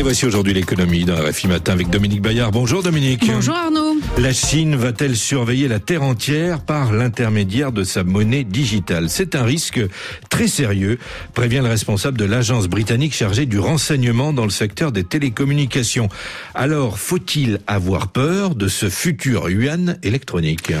Et voici aujourd'hui l'économie dans RFI Matin avec Dominique Bayard. Bonjour Dominique. Bonjour Arnaud. La Chine va-t-elle surveiller la Terre entière par l'intermédiaire de sa monnaie digitale? C'est un risque très sérieux, prévient le responsable de l'agence britannique chargée du renseignement dans le secteur des télécommunications. Alors, faut-il avoir peur de ce futur yuan électronique?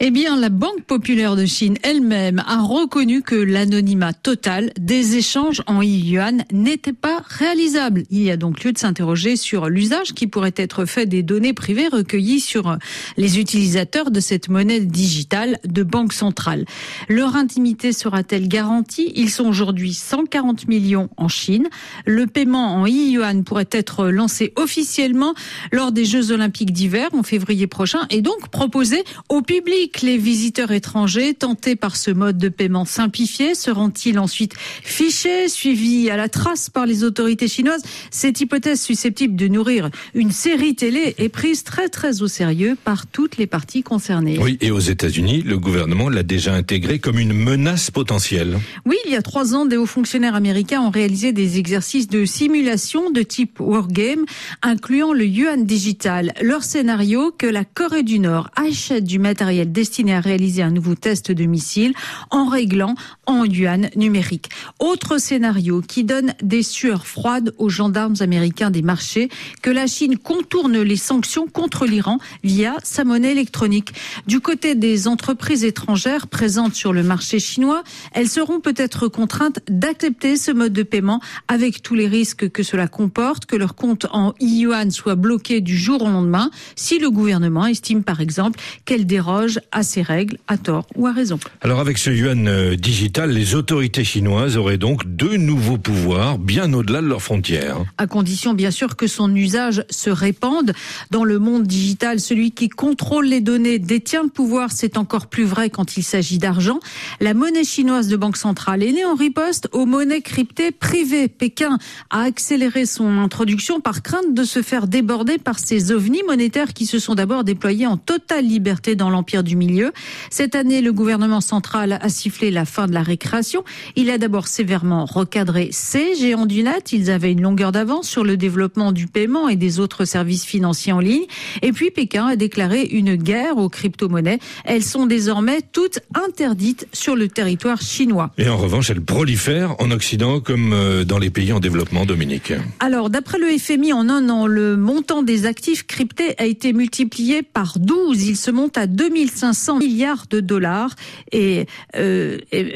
Eh bien, la Banque populaire de Chine elle-même a reconnu que l'anonymat total des échanges en yuan n'était pas réalisable. Il y a donc lieu de s'interroger sur l'usage qui pourrait être fait des données privées recueillies sur les utilisateurs de cette monnaie digitale de banque centrale. Leur intimité sera-t-elle garantie? Ils sont aujourd'hui 140 millions en Chine. Le paiement en yuan pourrait être lancé officiellement lors des Jeux olympiques d'hiver en février prochain et donc proposé au public les visiteurs étrangers tentés par ce mode de paiement simplifié seront-ils ensuite fichés, suivis à la trace par les autorités chinoises? Cette hypothèse susceptible de nourrir une série télé est prise très très au sérieux par toutes les parties concernées. Oui, et aux États-Unis, le gouvernement l'a déjà intégré comme une menace potentielle. Oui, il y a trois ans, des hauts fonctionnaires américains ont réalisé des exercices de simulation de type wargame, incluant le yuan digital. Leur scénario que la Corée du Nord achète du matériel destiné à réaliser un nouveau test de missile en réglant en yuan numérique. Autre scénario qui donne des sueurs froides aux gendarmes américains des marchés que la Chine contourne les sanctions contre l'Iran via sa monnaie électronique. Du côté des entreprises étrangères présentes sur le marché chinois, elles seront peut-être contraintes d'accepter ce mode de paiement avec tous les risques que cela comporte, que leur compte en yuan soit bloqué du jour au lendemain si le gouvernement estime par exemple qu'elle déroge à ses règles, à tort ou à raison. Alors avec ce yuan euh, digital, les autorités chinoises auraient donc deux nouveaux pouvoirs bien au-delà de leurs frontières. À condition bien sûr que son usage se répande. Dans le monde digital, celui qui contrôle les données détient le pouvoir. C'est encore plus vrai quand il s'agit d'argent. La monnaie chinoise de banque centrale est née en riposte aux monnaies cryptées privées. Pékin a accéléré son introduction par crainte de se faire déborder par ces ovnis monétaires qui se sont d'abord déployés en totale liberté dans l'empire du milieu. Cette année, le gouvernement central a sifflé la fin de la récréation. Il a d'abord sévèrement recadré ces géants du net. Ils avaient une longueur d'avance sur le développement du paiement et des autres services financiers en ligne. Et puis Pékin a déclaré une guerre aux crypto-monnaies. Elles sont désormais toutes interdites sur le territoire chinois. Et en revanche, elles prolifèrent en Occident comme euh, dans les pays en développement, Dominique. Alors, d'après le FMI, en un an, le montant des actifs cryptés a été multiplié par 12. Il se monte à 2500 500 milliards de dollars et, euh, et,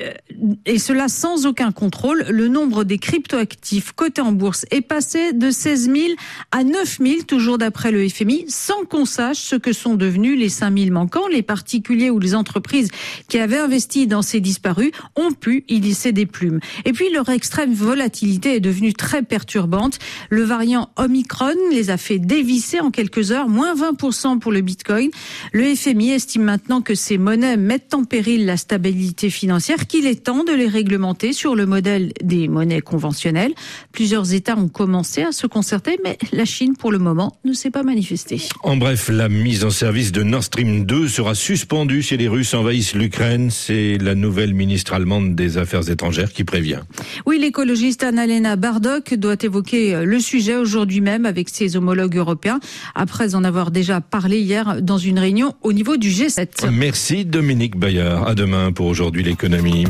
et, cela sans aucun contrôle. Le nombre des cryptoactifs cotés en bourse est passé de 16 000 à 9 000, toujours d'après le FMI, sans qu'on sache ce que sont devenus les 5 000 manquants. Les particuliers ou les entreprises qui avaient investi dans ces disparus ont pu y laisser des plumes. Et puis leur extrême volatilité est devenue très perturbante. Le variant Omicron les a fait dévisser en quelques heures, moins 20% pour le Bitcoin. Le FMI estime maintenant que ces monnaies mettent en péril la stabilité financière qu'il est temps de les réglementer sur le modèle des monnaies conventionnelles. Plusieurs États ont commencé à se concerter, mais la Chine, pour le moment, ne s'est pas manifestée. En bref, la mise en service de Nord Stream 2 sera suspendue si les Russes envahissent l'Ukraine. C'est la nouvelle ministre allemande des Affaires étrangères qui prévient. Oui, l'écologiste Annalena Bardock doit évoquer le sujet aujourd'hui même avec ses homologues européens, après en avoir déjà parlé hier dans une réunion au niveau du G7. Merci Dominique Bayard. À demain pour aujourd'hui l'économie.